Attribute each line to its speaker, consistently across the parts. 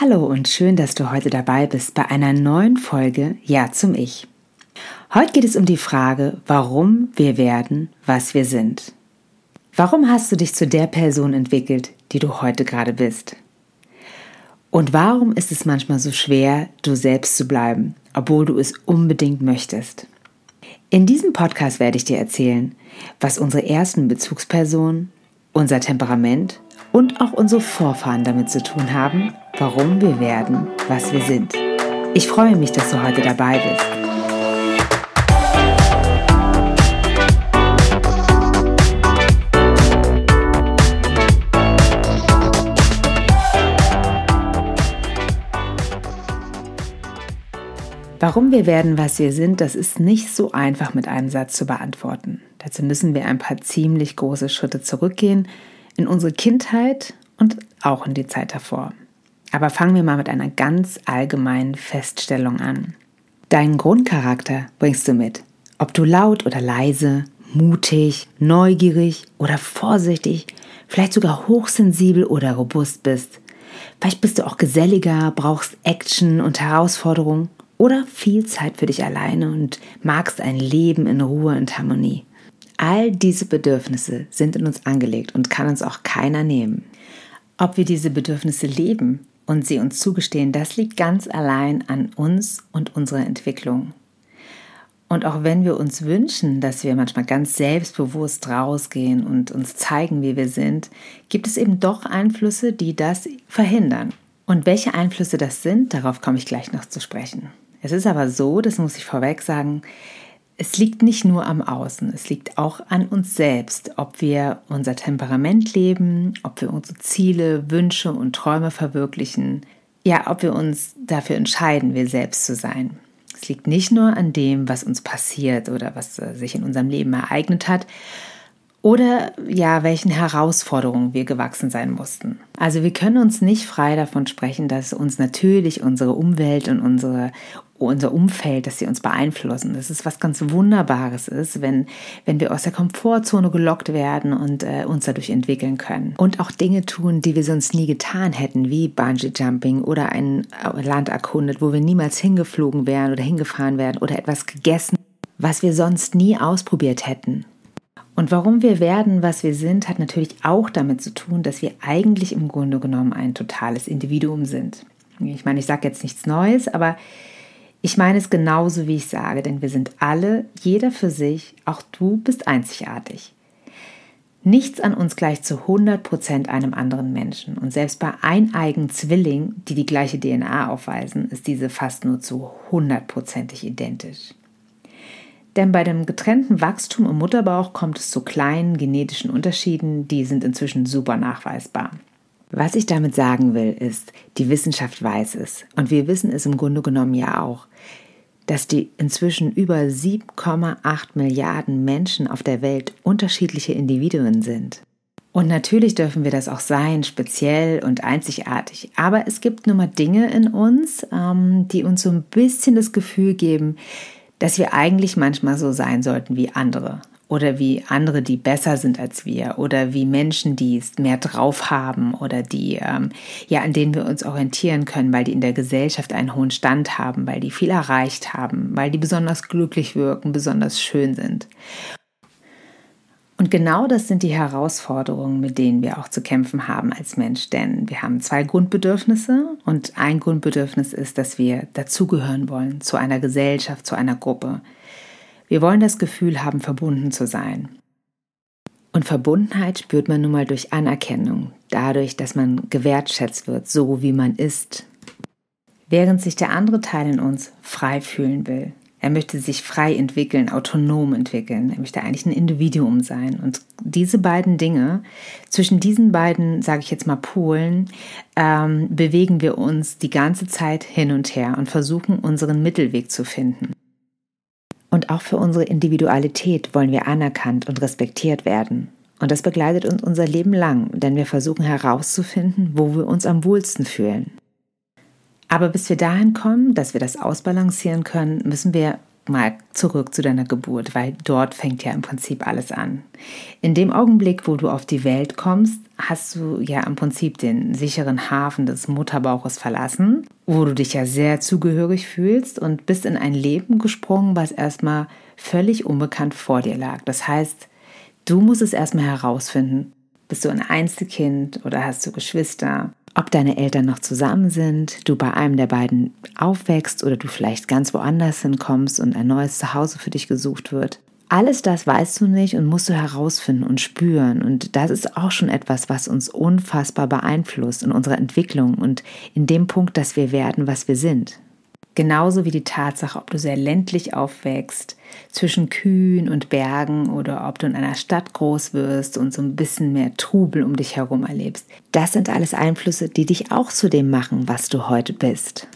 Speaker 1: Hallo und schön, dass du heute dabei bist bei einer neuen Folge Ja zum Ich. Heute geht es um die Frage, warum wir werden, was wir sind. Warum hast du dich zu der Person entwickelt, die du heute gerade bist? Und warum ist es manchmal so schwer, du selbst zu bleiben, obwohl du es unbedingt möchtest? In diesem Podcast werde ich dir erzählen, was unsere ersten Bezugspersonen, unser Temperament und auch unsere Vorfahren damit zu tun haben, warum wir werden, was wir sind. Ich freue mich, dass du heute dabei bist. Warum wir werden, was wir sind, das ist nicht so einfach mit einem Satz zu beantworten. Dazu müssen wir ein paar ziemlich große Schritte zurückgehen in unsere Kindheit und auch in die Zeit davor. Aber fangen wir mal mit einer ganz allgemeinen Feststellung an. Deinen Grundcharakter bringst du mit. Ob du laut oder leise, mutig, neugierig oder vorsichtig, vielleicht sogar hochsensibel oder robust bist. Vielleicht bist du auch geselliger, brauchst Action und Herausforderung oder viel Zeit für dich alleine und magst ein Leben in Ruhe und Harmonie. All diese Bedürfnisse sind in uns angelegt und kann uns auch keiner nehmen. Ob wir diese Bedürfnisse leben und sie uns zugestehen, das liegt ganz allein an uns und unserer Entwicklung. Und auch wenn wir uns wünschen, dass wir manchmal ganz selbstbewusst rausgehen und uns zeigen, wie wir sind, gibt es eben doch Einflüsse, die das verhindern. Und welche Einflüsse das sind, darauf komme ich gleich noch zu sprechen. Es ist aber so, das muss ich vorweg sagen, es liegt nicht nur am Außen, es liegt auch an uns selbst, ob wir unser Temperament leben, ob wir unsere Ziele, Wünsche und Träume verwirklichen, ja, ob wir uns dafür entscheiden, wir selbst zu sein. Es liegt nicht nur an dem, was uns passiert oder was äh, sich in unserem Leben ereignet hat, oder ja, welchen Herausforderungen wir gewachsen sein mussten. Also wir können uns nicht frei davon sprechen, dass uns natürlich unsere Umwelt und unsere, unser Umfeld, dass sie uns beeinflussen. Das ist was ganz Wunderbares ist, wenn, wenn wir aus der Komfortzone gelockt werden und äh, uns dadurch entwickeln können. Und auch Dinge tun, die wir sonst nie getan hätten, wie Bungee Jumping oder ein Land erkundet, wo wir niemals hingeflogen wären oder hingefahren wären oder etwas gegessen, was wir sonst nie ausprobiert hätten. Und warum wir werden, was wir sind, hat natürlich auch damit zu tun, dass wir eigentlich im Grunde genommen ein totales Individuum sind. Ich meine, ich sage jetzt nichts Neues, aber ich meine es genauso, wie ich sage, denn wir sind alle, jeder für sich, auch du bist einzigartig. Nichts an uns gleicht zu 100% einem anderen Menschen. Und selbst bei eineigen Zwillingen, die die gleiche DNA aufweisen, ist diese fast nur zu 100%ig identisch. Denn bei dem getrennten Wachstum im Mutterbauch kommt es zu kleinen genetischen Unterschieden, die sind inzwischen super nachweisbar. Was ich damit sagen will, ist, die Wissenschaft weiß es und wir wissen es im Grunde genommen ja auch, dass die inzwischen über 7,8 Milliarden Menschen auf der Welt unterschiedliche Individuen sind. Und natürlich dürfen wir das auch sein, speziell und einzigartig. Aber es gibt nun mal Dinge in uns, ähm, die uns so ein bisschen das Gefühl geben, dass wir eigentlich manchmal so sein sollten wie andere oder wie andere, die besser sind als wir oder wie Menschen, die es mehr drauf haben oder die, ähm, ja, an denen wir uns orientieren können, weil die in der Gesellschaft einen hohen Stand haben, weil die viel erreicht haben, weil die besonders glücklich wirken, besonders schön sind. Und genau das sind die Herausforderungen, mit denen wir auch zu kämpfen haben als Mensch. Denn wir haben zwei Grundbedürfnisse und ein Grundbedürfnis ist, dass wir dazugehören wollen zu einer Gesellschaft, zu einer Gruppe. Wir wollen das Gefühl haben, verbunden zu sein. Und Verbundenheit spürt man nun mal durch Anerkennung, dadurch, dass man gewertschätzt wird, so wie man ist. Während sich der andere Teil in uns frei fühlen will, er möchte sich frei entwickeln, autonom entwickeln. Er möchte eigentlich ein Individuum sein. Und diese beiden Dinge, zwischen diesen beiden, sage ich jetzt mal, Polen, ähm, bewegen wir uns die ganze Zeit hin und her und versuchen, unseren Mittelweg zu finden. Und auch für unsere Individualität wollen wir anerkannt und respektiert werden. Und das begleitet uns unser Leben lang, denn wir versuchen herauszufinden, wo wir uns am wohlsten fühlen. Aber bis wir dahin kommen, dass wir das ausbalancieren können, müssen wir mal zurück zu deiner Geburt, weil dort fängt ja im Prinzip alles an. In dem Augenblick, wo du auf die Welt kommst, hast du ja im Prinzip den sicheren Hafen des Mutterbauches verlassen, wo du dich ja sehr zugehörig fühlst und bist in ein Leben gesprungen, was erstmal völlig unbekannt vor dir lag. Das heißt, du musst es erstmal herausfinden. Bist du ein Einzelkind oder hast du Geschwister? Ob deine Eltern noch zusammen sind, du bei einem der beiden aufwächst oder du vielleicht ganz woanders hinkommst und ein neues Zuhause für dich gesucht wird. Alles das weißt du nicht und musst du herausfinden und spüren. Und das ist auch schon etwas, was uns unfassbar beeinflusst in unserer Entwicklung und in dem Punkt, dass wir werden, was wir sind. Genauso wie die Tatsache, ob du sehr ländlich aufwächst, zwischen Kühen und Bergen oder ob du in einer Stadt groß wirst und so ein bisschen mehr Trubel um dich herum erlebst. Das sind alles Einflüsse, die dich auch zu dem machen, was du heute bist.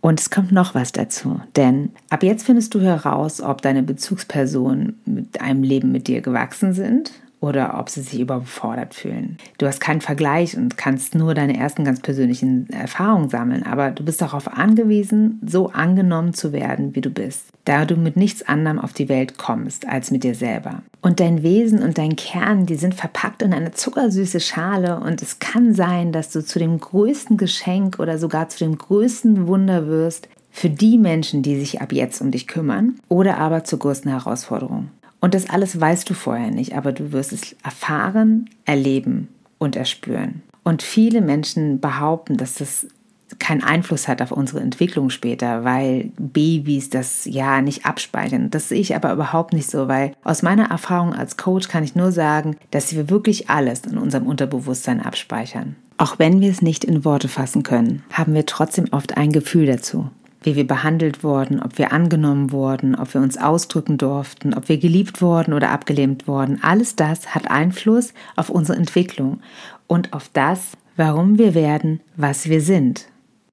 Speaker 1: Und es kommt noch was dazu, denn ab jetzt findest du heraus, ob deine Bezugspersonen mit einem Leben mit dir gewachsen sind oder ob sie sich überfordert fühlen. Du hast keinen Vergleich und kannst nur deine ersten ganz persönlichen Erfahrungen sammeln, aber du bist darauf angewiesen, so angenommen zu werden, wie du bist, da du mit nichts anderem auf die Welt kommst als mit dir selber. Und dein Wesen und dein Kern, die sind verpackt in eine zuckersüße Schale und es kann sein, dass du zu dem größten Geschenk oder sogar zu dem größten Wunder wirst für die Menschen, die sich ab jetzt um dich kümmern oder aber zur größten Herausforderung. Und das alles weißt du vorher nicht, aber du wirst es erfahren, erleben und erspüren. Und viele Menschen behaupten, dass das keinen Einfluss hat auf unsere Entwicklung später, weil Babys das ja nicht abspeichern. Das sehe ich aber überhaupt nicht so, weil aus meiner Erfahrung als Coach kann ich nur sagen, dass wir wirklich alles in unserem Unterbewusstsein abspeichern. Auch wenn wir es nicht in Worte fassen können, haben wir trotzdem oft ein Gefühl dazu wie wir behandelt wurden, ob wir angenommen wurden, ob wir uns ausdrücken durften, ob wir geliebt wurden oder abgelehnt wurden. Alles das hat Einfluss auf unsere Entwicklung und auf das, warum wir werden, was wir sind.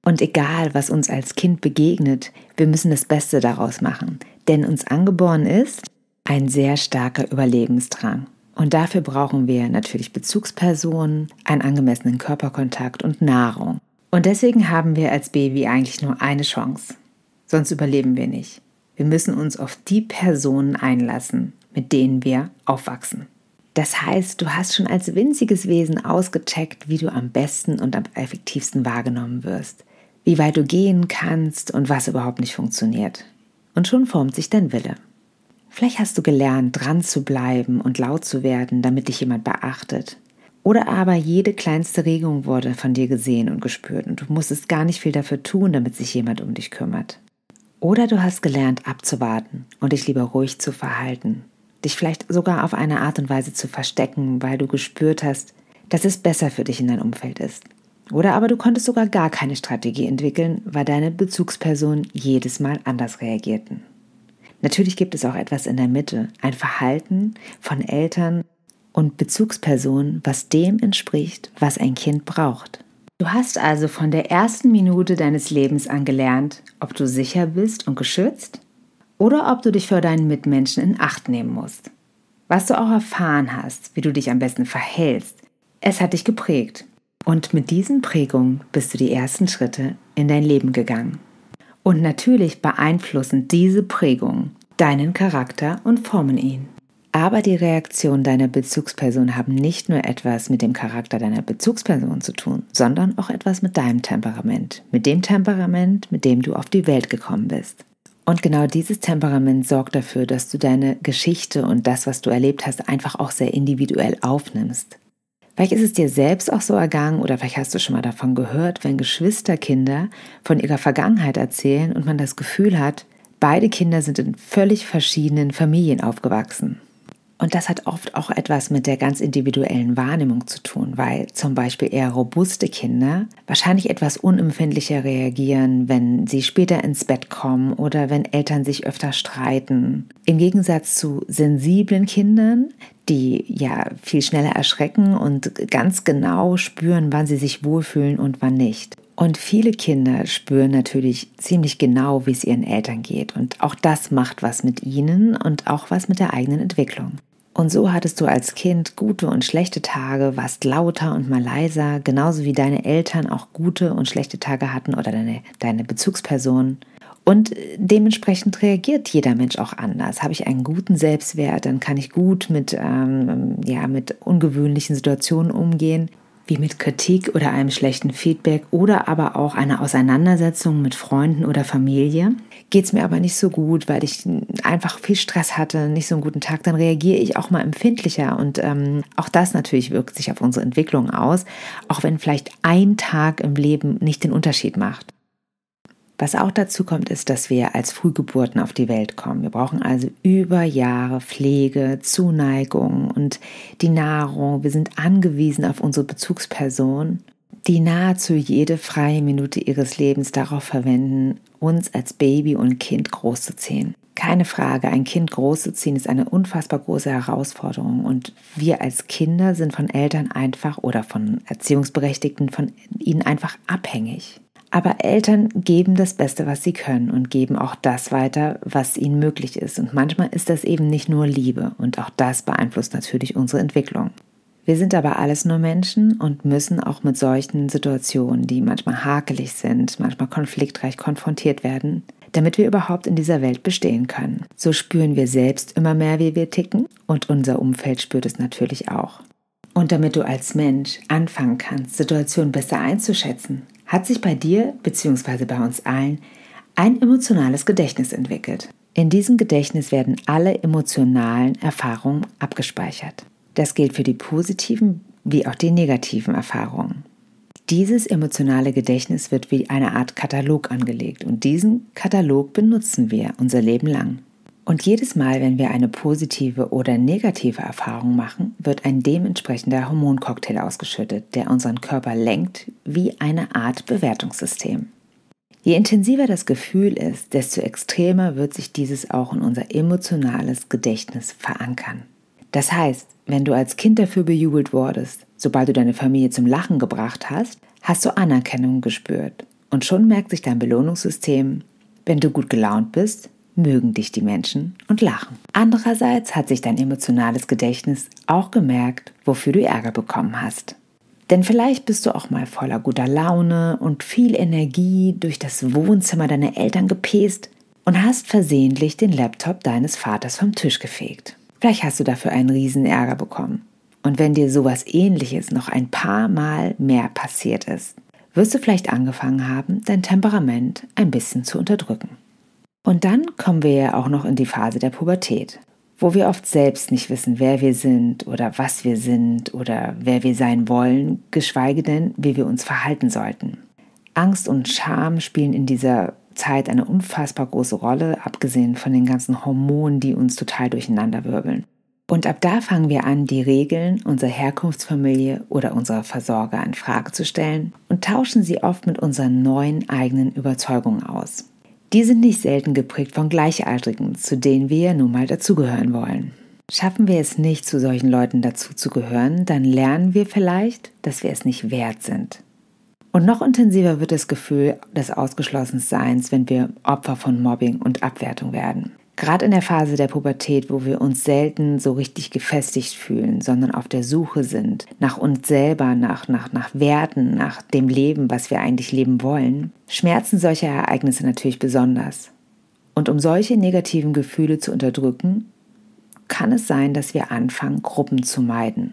Speaker 1: Und egal, was uns als Kind begegnet, wir müssen das Beste daraus machen, denn uns angeboren ist ein sehr starker Überlebensdrang. Und dafür brauchen wir natürlich Bezugspersonen, einen angemessenen Körperkontakt und Nahrung. Und deswegen haben wir als Baby eigentlich nur eine Chance. Sonst überleben wir nicht. Wir müssen uns auf die Personen einlassen, mit denen wir aufwachsen. Das heißt, du hast schon als winziges Wesen ausgecheckt, wie du am besten und am effektivsten wahrgenommen wirst, wie weit du gehen kannst und was überhaupt nicht funktioniert. Und schon formt sich dein Wille. Vielleicht hast du gelernt, dran zu bleiben und laut zu werden, damit dich jemand beachtet. Oder aber jede kleinste Regung wurde von dir gesehen und gespürt und du musstest gar nicht viel dafür tun, damit sich jemand um dich kümmert. Oder du hast gelernt abzuwarten und dich lieber ruhig zu verhalten, dich vielleicht sogar auf eine Art und Weise zu verstecken, weil du gespürt hast, dass es besser für dich in dein Umfeld ist. Oder aber du konntest sogar gar keine Strategie entwickeln, weil deine Bezugspersonen jedes Mal anders reagierten. Natürlich gibt es auch etwas in der Mitte, ein Verhalten von Eltern und Bezugsperson, was dem entspricht, was ein Kind braucht. Du hast also von der ersten Minute deines Lebens an gelernt, ob du sicher bist und geschützt oder ob du dich für deinen Mitmenschen in Acht nehmen musst. Was du auch erfahren hast, wie du dich am besten verhältst, es hat dich geprägt. Und mit diesen Prägungen bist du die ersten Schritte in dein Leben gegangen. Und natürlich beeinflussen diese Prägungen deinen Charakter und formen ihn. Aber die Reaktionen deiner Bezugsperson haben nicht nur etwas mit dem Charakter deiner Bezugsperson zu tun, sondern auch etwas mit deinem Temperament, mit dem Temperament, mit dem du auf die Welt gekommen bist. Und genau dieses Temperament sorgt dafür, dass du deine Geschichte und das, was du erlebt hast, einfach auch sehr individuell aufnimmst. Vielleicht ist es dir selbst auch so ergangen oder vielleicht hast du schon mal davon gehört, wenn Geschwisterkinder von ihrer Vergangenheit erzählen und man das Gefühl hat, beide Kinder sind in völlig verschiedenen Familien aufgewachsen. Und das hat oft auch etwas mit der ganz individuellen Wahrnehmung zu tun, weil zum Beispiel eher robuste Kinder wahrscheinlich etwas unempfindlicher reagieren, wenn sie später ins Bett kommen oder wenn Eltern sich öfter streiten. Im Gegensatz zu sensiblen Kindern, die ja viel schneller erschrecken und ganz genau spüren, wann sie sich wohlfühlen und wann nicht. Und viele Kinder spüren natürlich ziemlich genau, wie es ihren Eltern geht. Und auch das macht was mit ihnen und auch was mit der eigenen Entwicklung. Und so hattest du als Kind gute und schlechte Tage, warst lauter und mal leiser, genauso wie deine Eltern auch gute und schlechte Tage hatten oder deine, deine Bezugspersonen. Und dementsprechend reagiert jeder Mensch auch anders. Habe ich einen guten Selbstwert, dann kann ich gut mit, ähm, ja, mit ungewöhnlichen Situationen umgehen wie mit Kritik oder einem schlechten Feedback oder aber auch einer Auseinandersetzung mit Freunden oder Familie. Geht es mir aber nicht so gut, weil ich einfach viel Stress hatte, nicht so einen guten Tag, dann reagiere ich auch mal empfindlicher. Und ähm, auch das natürlich wirkt sich auf unsere Entwicklung aus, auch wenn vielleicht ein Tag im Leben nicht den Unterschied macht. Was auch dazu kommt, ist, dass wir als Frühgeburten auf die Welt kommen. Wir brauchen also über Jahre Pflege, Zuneigung und die Nahrung. Wir sind angewiesen auf unsere Bezugsperson, die nahezu jede freie Minute ihres Lebens darauf verwenden, uns als Baby und Kind großzuziehen. Keine Frage, ein Kind großzuziehen ist eine unfassbar große Herausforderung und wir als Kinder sind von Eltern einfach oder von Erziehungsberechtigten von ihnen einfach abhängig. Aber Eltern geben das Beste, was sie können und geben auch das weiter, was ihnen möglich ist. Und manchmal ist das eben nicht nur Liebe und auch das beeinflusst natürlich unsere Entwicklung. Wir sind aber alles nur Menschen und müssen auch mit solchen Situationen, die manchmal hakelig sind, manchmal konfliktreich konfrontiert werden, damit wir überhaupt in dieser Welt bestehen können. So spüren wir selbst immer mehr, wie wir ticken und unser Umfeld spürt es natürlich auch. Und damit du als Mensch anfangen kannst, Situationen besser einzuschätzen, hat sich bei dir bzw. bei uns allen ein emotionales Gedächtnis entwickelt. In diesem Gedächtnis werden alle emotionalen Erfahrungen abgespeichert. Das gilt für die positiven wie auch die negativen Erfahrungen. Dieses emotionale Gedächtnis wird wie eine Art Katalog angelegt und diesen Katalog benutzen wir unser Leben lang. Und jedes Mal, wenn wir eine positive oder negative Erfahrung machen, wird ein dementsprechender Hormoncocktail ausgeschüttet, der unseren Körper lenkt wie eine Art Bewertungssystem. Je intensiver das Gefühl ist, desto extremer wird sich dieses auch in unser emotionales Gedächtnis verankern. Das heißt, wenn du als Kind dafür bejubelt wurdest, sobald du deine Familie zum Lachen gebracht hast, hast du Anerkennung gespürt. Und schon merkt sich dein Belohnungssystem, wenn du gut gelaunt bist, mögen dich die Menschen und lachen. Andererseits hat sich dein emotionales Gedächtnis auch gemerkt, wofür du Ärger bekommen hast. Denn vielleicht bist du auch mal voller guter Laune und viel Energie durch das Wohnzimmer deiner Eltern gepest und hast versehentlich den Laptop deines Vaters vom Tisch gefegt. Vielleicht hast du dafür einen riesen Ärger bekommen. Und wenn dir sowas ähnliches noch ein paar Mal mehr passiert ist, wirst du vielleicht angefangen haben, dein Temperament ein bisschen zu unterdrücken. Und dann kommen wir ja auch noch in die Phase der Pubertät, wo wir oft selbst nicht wissen, wer wir sind oder was wir sind oder wer wir sein wollen, geschweige denn, wie wir uns verhalten sollten. Angst und Scham spielen in dieser Zeit eine unfassbar große Rolle, abgesehen von den ganzen Hormonen, die uns total durcheinanderwirbeln. Und ab da fangen wir an, die Regeln unserer Herkunftsfamilie oder unserer Versorger in Frage zu stellen und tauschen sie oft mit unseren neuen eigenen Überzeugungen aus. Die sind nicht selten geprägt von Gleichaltrigen, zu denen wir nun mal dazugehören wollen. Schaffen wir es nicht, zu solchen Leuten dazuzugehören, dann lernen wir vielleicht, dass wir es nicht wert sind. Und noch intensiver wird das Gefühl des Ausgeschlossenseins, wenn wir Opfer von Mobbing und Abwertung werden. Gerade in der Phase der Pubertät, wo wir uns selten so richtig gefestigt fühlen, sondern auf der Suche sind nach uns selber, nach, nach, nach Werten, nach dem Leben, was wir eigentlich leben wollen, schmerzen solche Ereignisse natürlich besonders. Und um solche negativen Gefühle zu unterdrücken, kann es sein, dass wir anfangen, Gruppen zu meiden.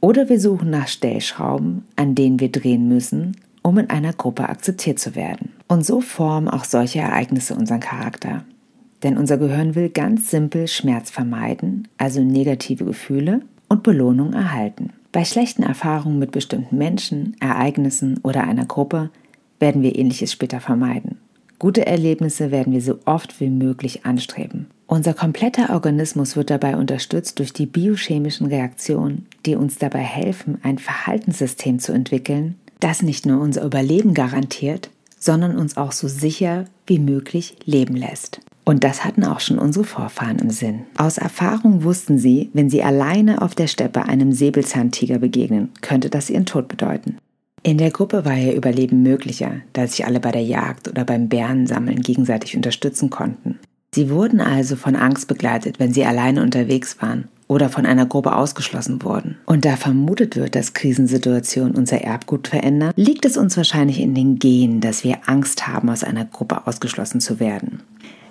Speaker 1: Oder wir suchen nach Stellschrauben, an denen wir drehen müssen, um in einer Gruppe akzeptiert zu werden. Und so formen auch solche Ereignisse unseren Charakter. Denn unser Gehirn will ganz simpel Schmerz vermeiden, also negative Gefühle und Belohnung erhalten. Bei schlechten Erfahrungen mit bestimmten Menschen, Ereignissen oder einer Gruppe werden wir ähnliches später vermeiden. Gute Erlebnisse werden wir so oft wie möglich anstreben. Unser kompletter Organismus wird dabei unterstützt durch die biochemischen Reaktionen, die uns dabei helfen, ein Verhaltenssystem zu entwickeln, das nicht nur unser Überleben garantiert, sondern uns auch so sicher wie möglich leben lässt. Und das hatten auch schon unsere Vorfahren im Sinn. Aus Erfahrung wussten sie, wenn sie alleine auf der Steppe einem Säbelzahntiger begegnen, könnte das ihren Tod bedeuten. In der Gruppe war ihr Überleben möglicher, da sich alle bei der Jagd oder beim Bärensammeln gegenseitig unterstützen konnten. Sie wurden also von Angst begleitet, wenn sie alleine unterwegs waren oder von einer Gruppe ausgeschlossen wurden. Und da vermutet wird, dass Krisensituationen unser Erbgut verändern, liegt es uns wahrscheinlich in den Genen, dass wir Angst haben, aus einer Gruppe ausgeschlossen zu werden.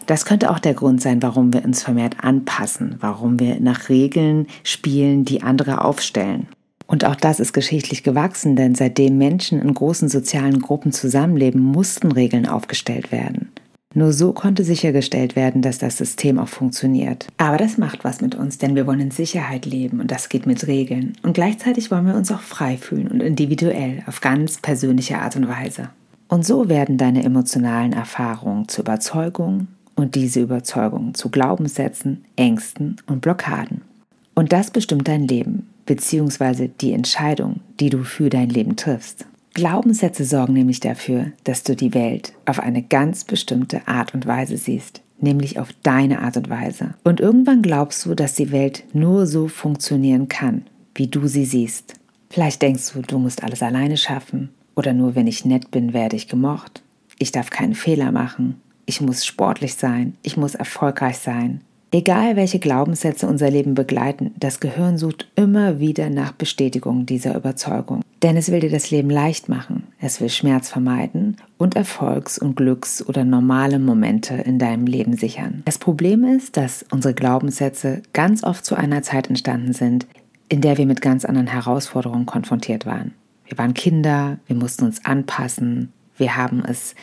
Speaker 1: Das könnte auch der Grund sein, warum wir uns vermehrt anpassen, warum wir nach Regeln spielen, die andere aufstellen. Und auch das ist geschichtlich gewachsen, denn seitdem Menschen in großen sozialen Gruppen zusammenleben, mussten Regeln aufgestellt werden. Nur so konnte sichergestellt werden, dass das System auch funktioniert. Aber das macht was mit uns, denn wir wollen in Sicherheit leben und das geht mit Regeln. Und gleichzeitig wollen wir uns auch frei fühlen und individuell auf ganz persönliche Art und Weise. Und so werden deine emotionalen Erfahrungen zur Überzeugung, und diese Überzeugung zu Glaubenssätzen, Ängsten und Blockaden. Und das bestimmt dein Leben, beziehungsweise die Entscheidung, die du für dein Leben triffst. Glaubenssätze sorgen nämlich dafür, dass du die Welt auf eine ganz bestimmte Art und Weise siehst, nämlich auf deine Art und Weise. Und irgendwann glaubst du, dass die Welt nur so funktionieren kann, wie du sie siehst. Vielleicht denkst du, du musst alles alleine schaffen oder nur wenn ich nett bin, werde ich gemocht. Ich darf keinen Fehler machen ich muss sportlich sein, ich muss erfolgreich sein. Egal welche Glaubenssätze unser Leben begleiten, das Gehirn sucht immer wieder nach Bestätigung dieser Überzeugung. Denn es will dir das Leben leicht machen, es will Schmerz vermeiden und Erfolgs- und Glücks- oder normale Momente in deinem Leben sichern. Das Problem ist, dass unsere Glaubenssätze ganz oft zu einer Zeit entstanden sind, in der wir mit ganz anderen Herausforderungen konfrontiert waren. Wir waren Kinder, wir mussten uns anpassen, wir haben es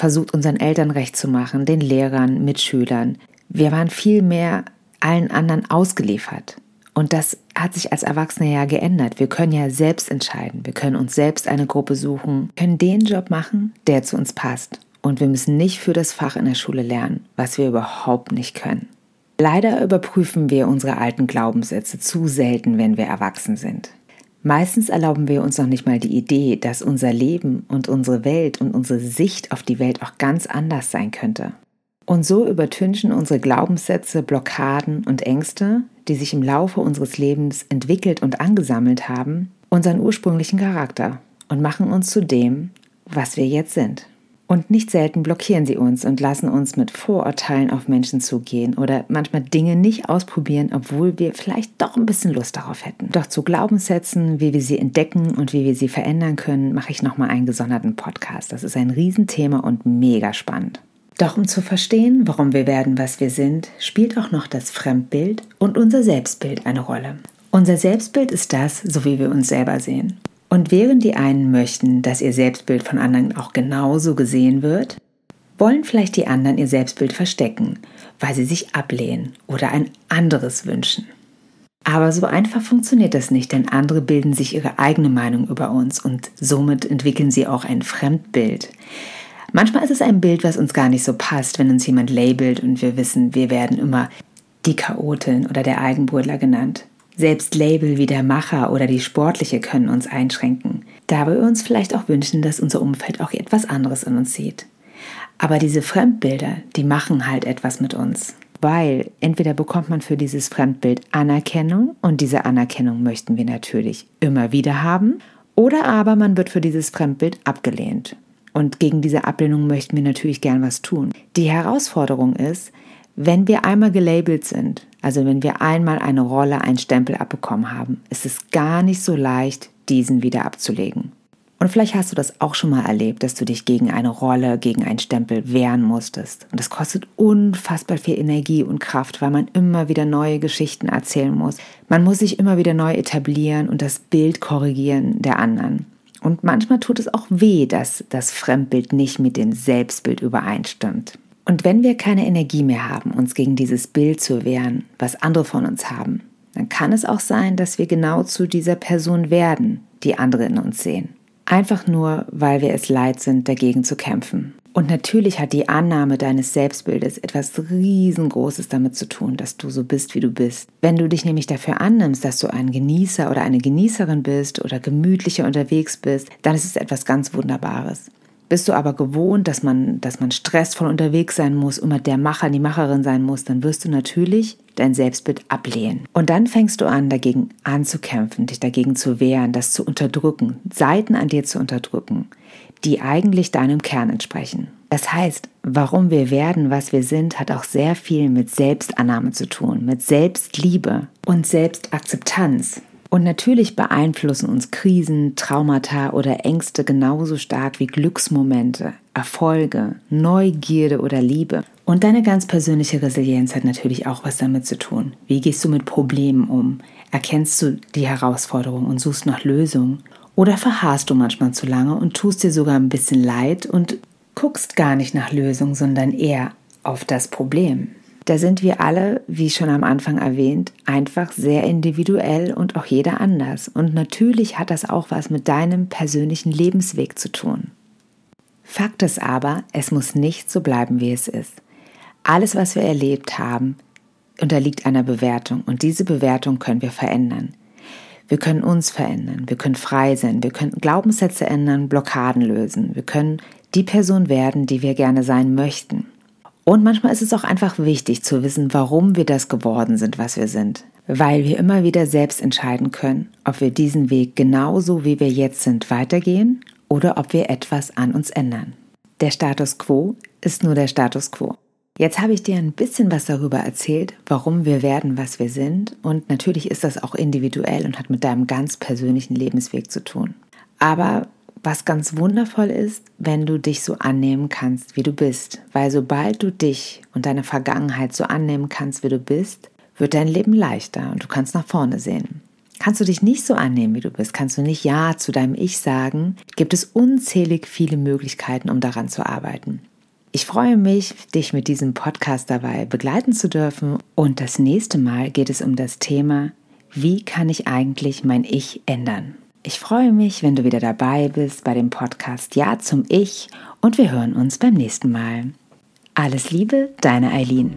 Speaker 1: versucht, unseren Eltern recht zu machen, den Lehrern, Mitschülern. Wir waren viel mehr allen anderen ausgeliefert. Und das hat sich als Erwachsene ja geändert. Wir können ja selbst entscheiden. Wir können uns selbst eine Gruppe suchen, können den Job machen, der zu uns passt. Und wir müssen nicht für das Fach in der Schule lernen, was wir überhaupt nicht können. Leider überprüfen wir unsere alten Glaubenssätze zu selten, wenn wir erwachsen sind. Meistens erlauben wir uns noch nicht mal die Idee, dass unser Leben und unsere Welt und unsere Sicht auf die Welt auch ganz anders sein könnte. Und so übertünchen unsere Glaubenssätze, Blockaden und Ängste, die sich im Laufe unseres Lebens entwickelt und angesammelt haben, unseren ursprünglichen Charakter und machen uns zu dem, was wir jetzt sind. Und nicht selten blockieren sie uns und lassen uns mit Vorurteilen auf Menschen zugehen oder manchmal Dinge nicht ausprobieren, obwohl wir vielleicht doch ein bisschen Lust darauf hätten. Doch zu Glaubenssätzen, wie wir sie entdecken und wie wir sie verändern können, mache ich nochmal einen gesonderten Podcast. Das ist ein Riesenthema und mega spannend. Doch um zu verstehen, warum wir werden, was wir sind, spielt auch noch das Fremdbild und unser Selbstbild eine Rolle. Unser Selbstbild ist das, so wie wir uns selber sehen. Und während die einen möchten, dass ihr Selbstbild von anderen auch genauso gesehen wird, wollen vielleicht die anderen ihr Selbstbild verstecken, weil sie sich ablehnen oder ein anderes wünschen. Aber so einfach funktioniert das nicht, denn andere bilden sich ihre eigene Meinung über uns und somit entwickeln sie auch ein Fremdbild. Manchmal ist es ein Bild, was uns gar nicht so passt, wenn uns jemand labelt und wir wissen, wir werden immer die Chaotin oder der Eigenbrötler genannt. Selbst Label wie der Macher oder die Sportliche können uns einschränken, da wir uns vielleicht auch wünschen, dass unser Umfeld auch etwas anderes in uns sieht. Aber diese Fremdbilder, die machen halt etwas mit uns. Weil entweder bekommt man für dieses Fremdbild Anerkennung und diese Anerkennung möchten wir natürlich immer wieder haben, oder aber man wird für dieses Fremdbild abgelehnt. Und gegen diese Ablehnung möchten wir natürlich gern was tun. Die Herausforderung ist, wenn wir einmal gelabelt sind, also wenn wir einmal eine Rolle, einen Stempel abbekommen haben, ist es gar nicht so leicht, diesen wieder abzulegen. Und vielleicht hast du das auch schon mal erlebt, dass du dich gegen eine Rolle, gegen einen Stempel wehren musstest. Und das kostet unfassbar viel Energie und Kraft, weil man immer wieder neue Geschichten erzählen muss. Man muss sich immer wieder neu etablieren und das Bild korrigieren der anderen. Und manchmal tut es auch weh, dass das Fremdbild nicht mit dem Selbstbild übereinstimmt. Und wenn wir keine Energie mehr haben, uns gegen dieses Bild zu wehren, was andere von uns haben, dann kann es auch sein, dass wir genau zu dieser Person werden, die andere in uns sehen. Einfach nur, weil wir es leid sind, dagegen zu kämpfen. Und natürlich hat die Annahme deines Selbstbildes etwas riesengroßes damit zu tun, dass du so bist, wie du bist. Wenn du dich nämlich dafür annimmst, dass du ein Genießer oder eine Genießerin bist oder gemütlicher unterwegs bist, dann ist es etwas ganz Wunderbares. Bist du aber gewohnt, dass man, dass man stressvoll unterwegs sein muss, immer der Macher, die Macherin sein muss, dann wirst du natürlich dein Selbstbild ablehnen. Und dann fängst du an, dagegen anzukämpfen, dich dagegen zu wehren, das zu unterdrücken, Seiten an dir zu unterdrücken, die eigentlich deinem Kern entsprechen. Das heißt, warum wir werden, was wir sind, hat auch sehr viel mit Selbstannahme zu tun, mit Selbstliebe und Selbstakzeptanz. Und natürlich beeinflussen uns Krisen, Traumata oder Ängste genauso stark wie Glücksmomente, Erfolge, Neugierde oder Liebe. Und deine ganz persönliche Resilienz hat natürlich auch was damit zu tun. Wie gehst du mit Problemen um? Erkennst du die Herausforderung und suchst nach Lösungen? Oder verharrst du manchmal zu lange und tust dir sogar ein bisschen leid und guckst gar nicht nach Lösungen, sondern eher auf das Problem? Da sind wir alle, wie schon am Anfang erwähnt, einfach sehr individuell und auch jeder anders. Und natürlich hat das auch was mit deinem persönlichen Lebensweg zu tun. Fakt ist aber, es muss nicht so bleiben, wie es ist. Alles, was wir erlebt haben, unterliegt einer Bewertung und diese Bewertung können wir verändern. Wir können uns verändern, wir können frei sein, wir können Glaubenssätze ändern, Blockaden lösen, wir können die Person werden, die wir gerne sein möchten. Und manchmal ist es auch einfach wichtig zu wissen, warum wir das geworden sind, was wir sind. Weil wir immer wieder selbst entscheiden können, ob wir diesen Weg genauso wie wir jetzt sind weitergehen oder ob wir etwas an uns ändern. Der Status quo ist nur der Status quo. Jetzt habe ich dir ein bisschen was darüber erzählt, warum wir werden, was wir sind. Und natürlich ist das auch individuell und hat mit deinem ganz persönlichen Lebensweg zu tun. Aber was ganz wundervoll ist, wenn du dich so annehmen kannst, wie du bist. Weil sobald du dich und deine Vergangenheit so annehmen kannst, wie du bist, wird dein Leben leichter und du kannst nach vorne sehen. Kannst du dich nicht so annehmen, wie du bist, kannst du nicht Ja zu deinem Ich sagen, gibt es unzählig viele Möglichkeiten, um daran zu arbeiten. Ich freue mich, dich mit diesem Podcast dabei begleiten zu dürfen und das nächste Mal geht es um das Thema, wie kann ich eigentlich mein Ich ändern? Ich freue mich, wenn du wieder dabei bist bei dem Podcast Ja zum Ich und wir hören uns beim nächsten Mal. Alles Liebe, deine Eileen.